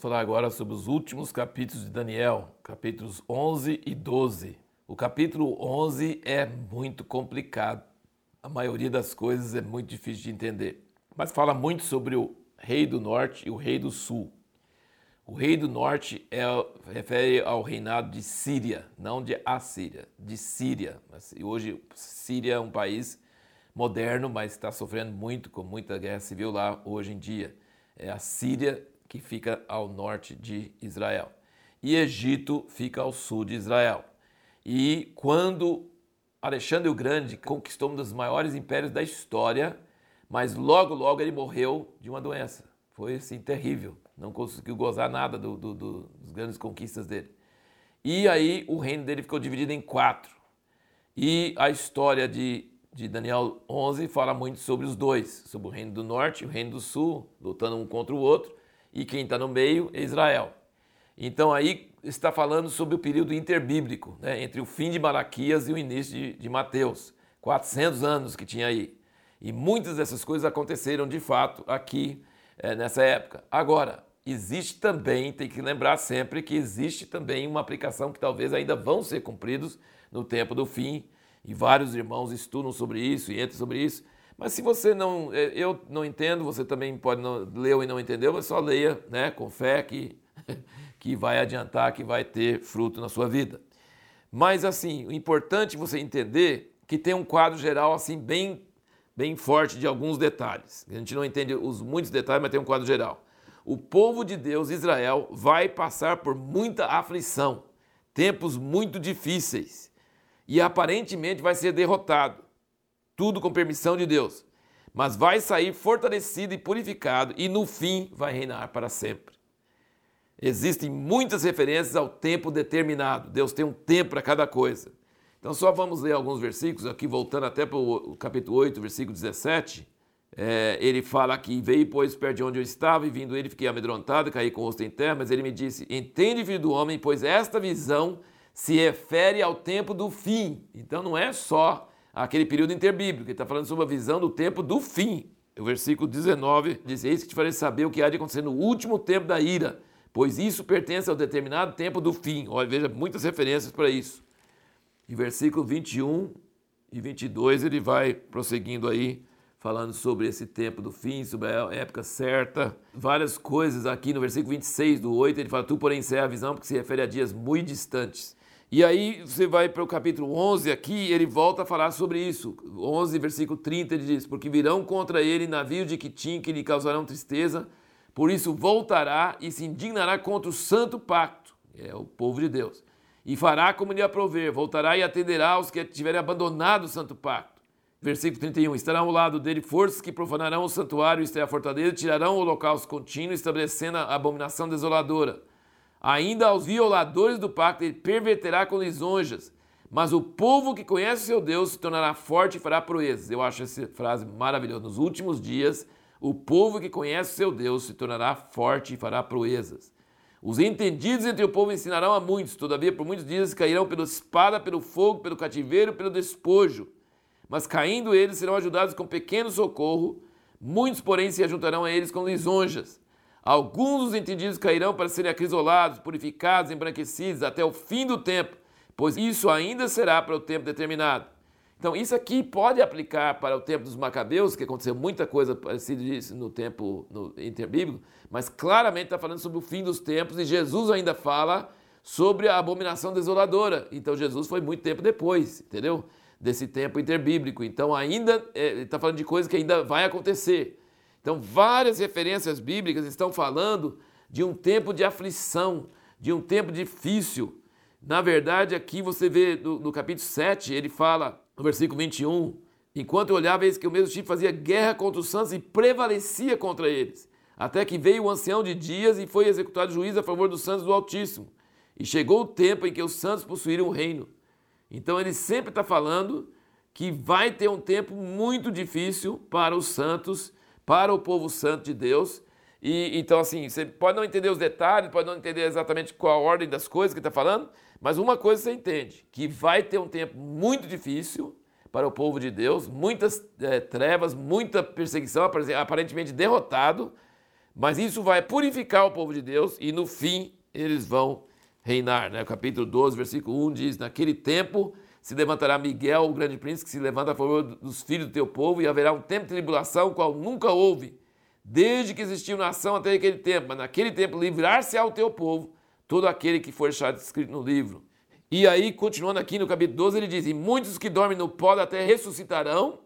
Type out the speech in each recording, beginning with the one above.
falar agora sobre os últimos capítulos de Daniel, capítulos 11 e 12. O capítulo 11 é muito complicado. A maioria das coisas é muito difícil de entender. Mas fala muito sobre o rei do norte e o rei do sul. O rei do norte é, refere ao reinado de Síria, não de Assíria, de Síria. Hoje, Síria é um país moderno, mas está sofrendo muito, com muita guerra civil lá hoje em dia. É a Síria que fica ao norte de Israel. E Egito fica ao sul de Israel. E quando Alexandre o Grande conquistou um dos maiores impérios da história, mas logo, logo ele morreu de uma doença. Foi assim terrível não conseguiu gozar nada do, do, do, das grandes conquistas dele. E aí o reino dele ficou dividido em quatro. E a história de, de Daniel 11 fala muito sobre os dois, sobre o reino do norte e o reino do sul, lutando um contra o outro, e quem está no meio é Israel. Então aí está falando sobre o período interbíblico, né, entre o fim de Malaquias e o início de, de Mateus, 400 anos que tinha aí. E muitas dessas coisas aconteceram de fato aqui é, nessa época. Agora, existe também, tem que lembrar sempre que existe também uma aplicação que talvez ainda vão ser cumpridos no tempo do fim, e vários irmãos estudam sobre isso e entram sobre isso. Mas se você não, é, eu não entendo, você também pode não leu e não entendeu, mas só leia, né, com fé que que vai adiantar, que vai ter fruto na sua vida. Mas assim, o importante é você entender que tem um quadro geral assim bem bem forte de alguns detalhes. A gente não entende os muitos detalhes, mas tem um quadro geral o povo de Deus, Israel, vai passar por muita aflição, tempos muito difíceis, e aparentemente vai ser derrotado. Tudo com permissão de Deus. Mas vai sair fortalecido e purificado, e no fim vai reinar para sempre. Existem muitas referências ao tempo determinado. Deus tem um tempo para cada coisa. Então, só vamos ler alguns versículos, aqui voltando até para o capítulo 8, versículo 17 é, ele fala que veio, pois, perto de onde eu estava, e vindo ele, fiquei amedrontado, caí com o rosto em terra, mas ele me disse: Entende, filho do homem, pois esta visão se refere ao tempo do fim. Então não é só aquele período interbíblico, ele está falando sobre a visão do tempo do fim. O versículo 19 diz: Eis que te farei saber o que há de acontecer no último tempo da ira, pois isso pertence ao determinado tempo do fim. Olha, veja muitas referências para isso. E versículo 21 e 22 ele vai prosseguindo aí falando sobre esse tempo do fim, sobre a época certa. Várias coisas aqui no versículo 26 do 8, ele fala: Tu, porém, encerra a visão, porque se refere a dias muito distantes. E aí você vai para o capítulo 11 aqui, ele volta a falar sobre isso. 11, versículo 30, ele diz: Porque virão contra ele navios de Quitim que lhe causarão tristeza, por isso voltará e se indignará contra o santo pacto, é o povo de Deus, e fará como lhe aprover, voltará e atenderá aos que tiverem abandonado o santo pacto Versículo 31. Estarão ao lado dele forças que profanarão o santuário, isto é, a fortaleza, tirarão o holocausto contínuo, estabelecendo a abominação desoladora. Ainda aos violadores do pacto ele perverterá com lisonjas. Mas o povo que conhece seu Deus se tornará forte e fará proezas. Eu acho essa frase maravilhosa. Nos últimos dias, o povo que conhece seu Deus se tornará forte e fará proezas. Os entendidos entre o povo ensinarão a muitos, todavia por muitos dias cairão pela espada, pelo fogo, pelo cativeiro, pelo despojo mas caindo eles serão ajudados com pequeno socorro, muitos, porém, se ajuntarão a eles com lisonjas. Alguns dos entendidos cairão para serem acrisolados, purificados, embranquecidos até o fim do tempo, pois isso ainda será para o tempo determinado. Então, isso aqui pode aplicar para o tempo dos Macabeus, que aconteceu muita coisa parecida disso no tempo no interbíblico, mas claramente está falando sobre o fim dos tempos e Jesus ainda fala sobre a abominação desoladora. Então, Jesus foi muito tempo depois, entendeu? desse tempo interbíblico. Então, ainda é, está falando de coisa que ainda vai acontecer. Então, várias referências bíblicas estão falando de um tempo de aflição, de um tempo difícil. Na verdade, aqui você vê no, no capítulo 7, ele fala, no versículo 21, enquanto eu olhava, eis que o mesmo tipo fazia guerra contra os santos e prevalecia contra eles. Até que veio o ancião de dias e foi executado juiz a favor dos santos do Altíssimo. E chegou o tempo em que os santos possuíram o reino. Então ele sempre está falando que vai ter um tempo muito difícil para os santos, para o povo santo de Deus. E então, assim, você pode não entender os detalhes, pode não entender exatamente qual a ordem das coisas que está falando, mas uma coisa você entende: que vai ter um tempo muito difícil para o povo de Deus, muitas é, trevas, muita perseguição, aparentemente derrotado, Mas isso vai purificar o povo de Deus e no fim eles vão reinar. Né? O capítulo 12, versículo 1 diz: Naquele tempo se levantará Miguel, o grande príncipe, que se levanta a favor dos filhos do teu povo, e haverá um tempo de tribulação, qual nunca houve, desde que existiu nação até aquele tempo. Mas naquele tempo livrar-se ao teu povo todo aquele que for deixado escrito no livro. E aí, continuando aqui no capítulo 12, ele diz: E muitos que dormem no pó da terra ressuscitarão,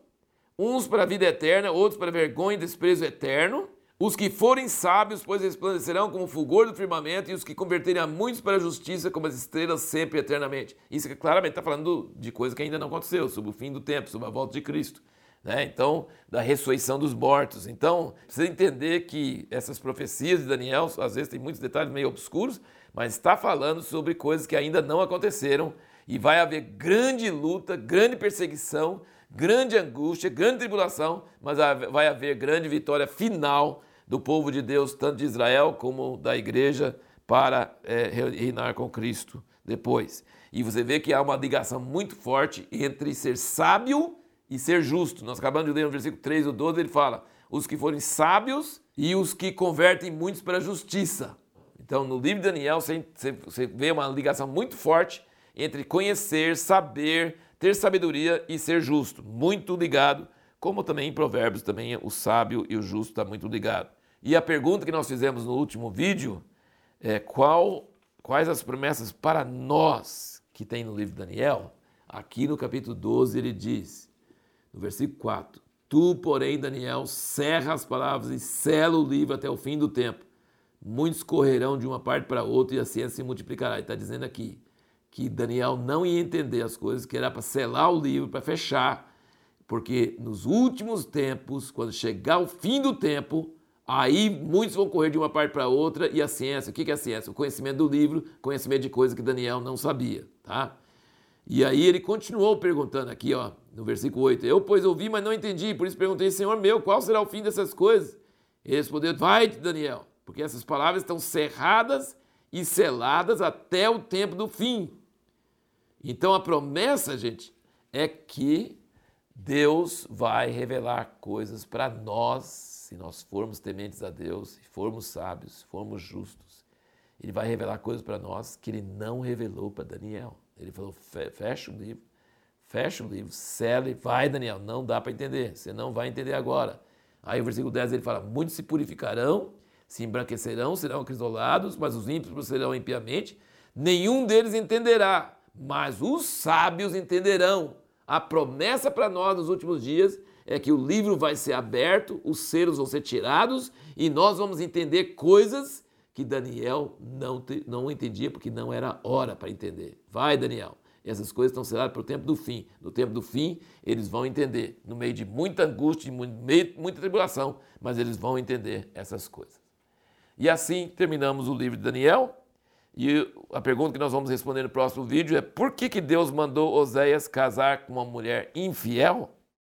uns para a vida eterna, outros para vergonha e desprezo eterno. Os que forem sábios, pois resplandecerão como o fulgor do firmamento, e os que converterem a muitos para a justiça, como as estrelas sempre eternamente. Isso claramente está falando de coisa que ainda não aconteceu, sobre o fim do tempo, sobre a volta de Cristo. Né? Então, da ressurreição dos mortos. Então, precisa entender que essas profecias de Daniel, às vezes tem muitos detalhes meio obscuros, mas está falando sobre coisas que ainda não aconteceram e vai haver grande luta, grande perseguição, grande angústia, grande tribulação, mas vai haver grande vitória final do povo de Deus, tanto de Israel como da igreja, para é, reinar com Cristo depois. E você vê que há uma ligação muito forte entre ser sábio e ser justo. Nós acabamos de ler no versículo 3 ou 12, ele fala: os que forem sábios e os que convertem muitos para a justiça. Então, no livro de Daniel, você, vê uma ligação muito forte entre conhecer, saber, ter sabedoria e ser justo, muito ligado, como também em Provérbios também o sábio e o justo está muito ligado. E a pergunta que nós fizemos no último vídeo é qual, quais as promessas para nós que tem no livro de Daniel? Aqui no capítulo 12 ele diz, no versículo 4, Tu, porém, Daniel, cerra as palavras e sela o livro até o fim do tempo. Muitos correrão de uma parte para outra e a ciência se multiplicará. Ele está dizendo aqui, que Daniel não ia entender as coisas, que era para selar o livro, para fechar, porque nos últimos tempos, quando chegar o fim do tempo, aí muitos vão correr de uma parte para outra e a ciência, o que é a ciência? O conhecimento do livro, conhecimento de coisas que Daniel não sabia, tá? E aí ele continuou perguntando aqui, ó, no versículo 8, eu pois ouvi, mas não entendi, por isso perguntei, Senhor meu, qual será o fim dessas coisas? Ele respondeu, vai Daniel, porque essas palavras estão cerradas e seladas até o tempo do fim. Então a promessa, gente, é que Deus vai revelar coisas para nós, se nós formos tementes a Deus, se formos sábios, se formos justos. Ele vai revelar coisas para nós que ele não revelou para Daniel. Ele falou: fecha o livro, fecha o livro, cele, vai, Daniel, não dá para entender, você não vai entender agora. Aí o versículo 10 ele fala: muitos se purificarão, se embranquecerão, serão acrisolados, mas os ímpios procederão impiamente, nenhum deles entenderá mas os sábios entenderão. A promessa para nós nos últimos dias é que o livro vai ser aberto, os selos vão ser tirados e nós vamos entender coisas que Daniel não, te, não entendia porque não era hora para entender. Vai, Daniel. Essas coisas estão seladas para o tempo do fim. No tempo do fim, eles vão entender. No meio de muita angústia, de muita tribulação, mas eles vão entender essas coisas. E assim terminamos o livro de Daniel. E a pergunta que nós vamos responder no próximo vídeo é por que, que Deus mandou Oséias casar com uma mulher infiel?